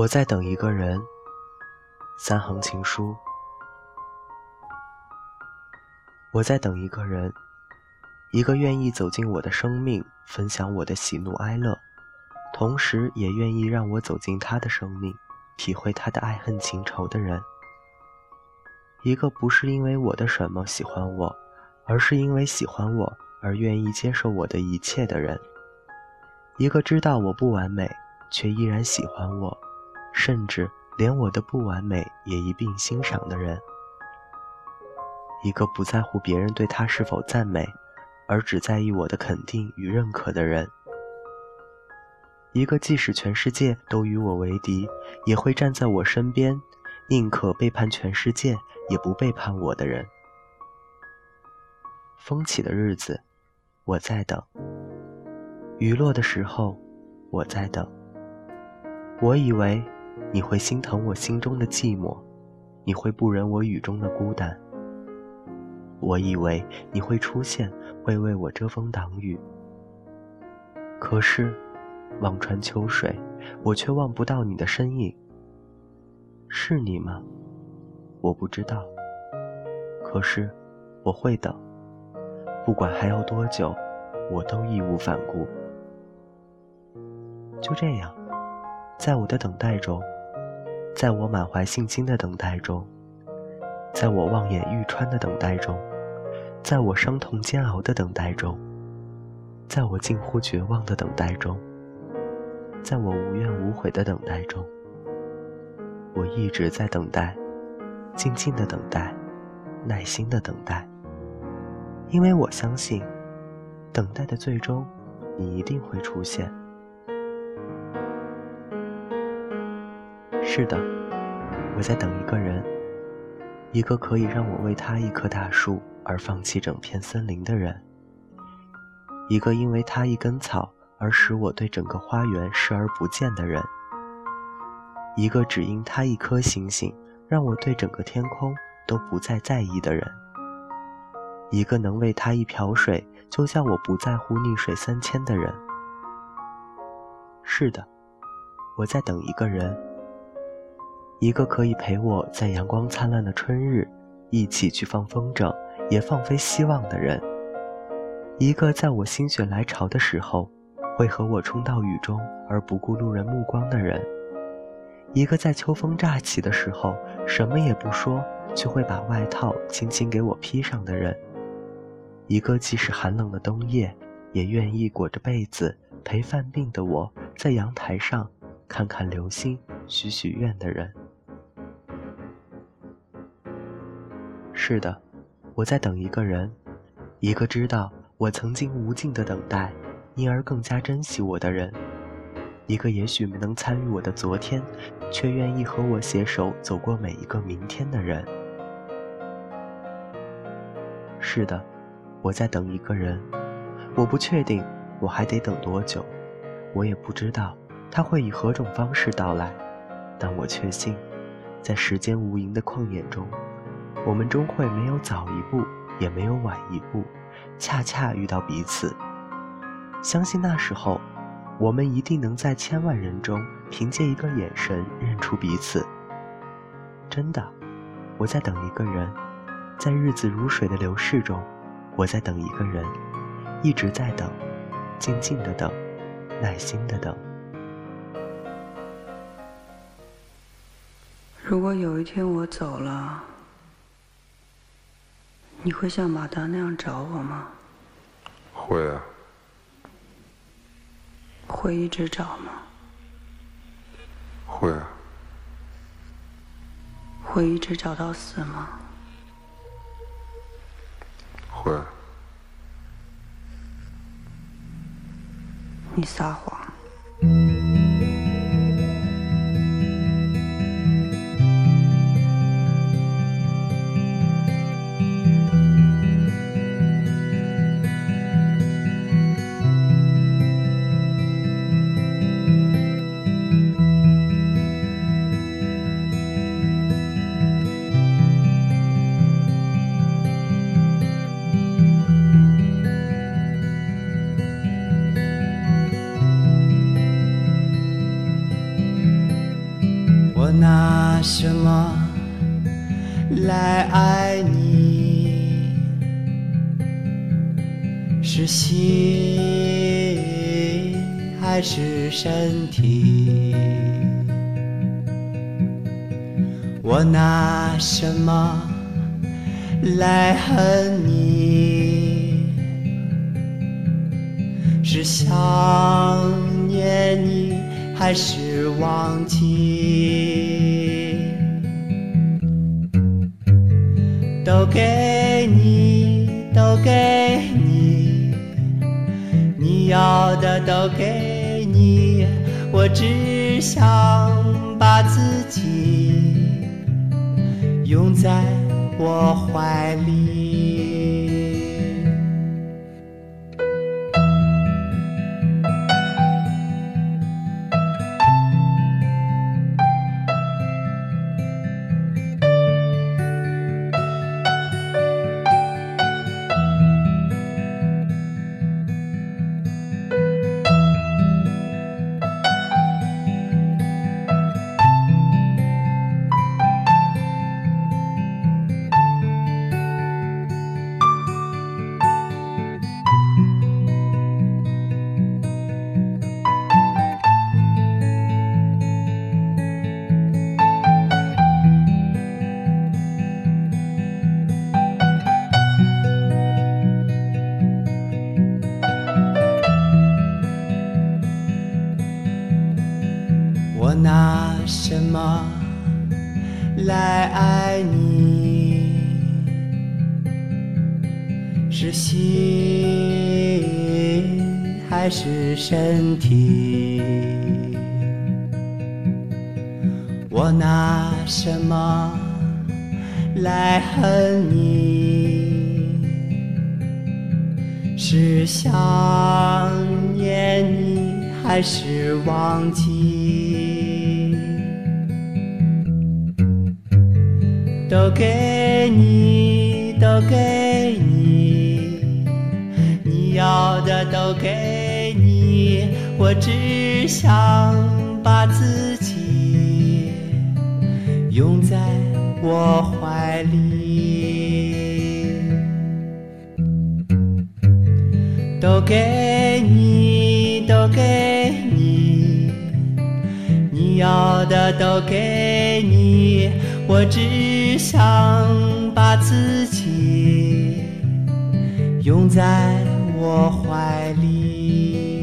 我在等一个人，三行情书。我在等一个人，一个愿意走进我的生命，分享我的喜怒哀乐，同时也愿意让我走进他的生命，体会他的爱恨情仇的人。一个不是因为我的什么喜欢我，而是因为喜欢我而愿意接受我的一切的人。一个知道我不完美，却依然喜欢我。甚至连我的不完美也一并欣赏的人，一个不在乎别人对他是否赞美，而只在意我的肯定与认可的人，一个即使全世界都与我为敌，也会站在我身边，宁可背叛全世界也不背叛我的人。风起的日子，我在等；雨落的时候，我在等。我以为。你会心疼我心中的寂寞，你会不忍我雨中的孤单。我以为你会出现，会为我遮风挡雨。可是，望穿秋水，我却望不到你的身影。是你吗？我不知道。可是，我会等，不管还要多久，我都义无反顾。就这样。在我的等待中，在我满怀信心的等待中，在我望眼欲穿的等待中，在我伤痛煎熬的等待中，在我近乎绝望的等待中，在我无怨无悔的等待中，我一直在等待，静静的等待，耐心的等待，因为我相信，等待的最终，你一定会出现。是的，我在等一个人，一个可以让我为他一棵大树而放弃整片森林的人，一个因为他一根草而使我对整个花园视而不见的人，一个只因他一颗星星让我对整个天空都不再在意的人，一个能为他一瓢水就叫我不在乎溺水三千的人。是的，我在等一个人。一个可以陪我在阳光灿烂的春日，一起去放风筝，也放飞希望的人；一个在我心血来潮的时候，会和我冲到雨中而不顾路人目光的人；一个在秋风乍起的时候，什么也不说，却会把外套轻轻给我披上的人；一个即使寒冷的冬夜，也愿意裹着被子陪犯病的我在阳台上看看流星，许许愿的人。是的，我在等一个人，一个知道我曾经无尽的等待，因而更加珍惜我的人，一个也许没能参与我的昨天，却愿意和我携手走过每一个明天的人。是的，我在等一个人，我不确定我还得等多久，我也不知道他会以何种方式到来，但我确信，在时间无垠的旷野中。我们终会没有早一步，也没有晚一步，恰恰遇到彼此。相信那时候，我们一定能在千万人中，凭借一个眼神认出彼此。真的，我在等一个人，在日子如水的流逝中，我在等一个人，一直在等，静静的等，耐心的等。如果有一天我走了。你会像马达那样找我吗？会啊。会一直找吗？会啊。会一直找到死吗？会。你撒谎。爱你？是心还是身体？我拿什么来恨你？是想念你还是忘记？都给你，都给你，你要的都给你，我只想把自己拥在我怀里。拿什么来爱你？是心还是身体？我拿什么来恨你？是想念你还是忘记？都给你，都给你，你要的都给你，我只想把自己拥在我怀里。都给你，都给你，你要的都给你，我只想把自己拥在我怀里。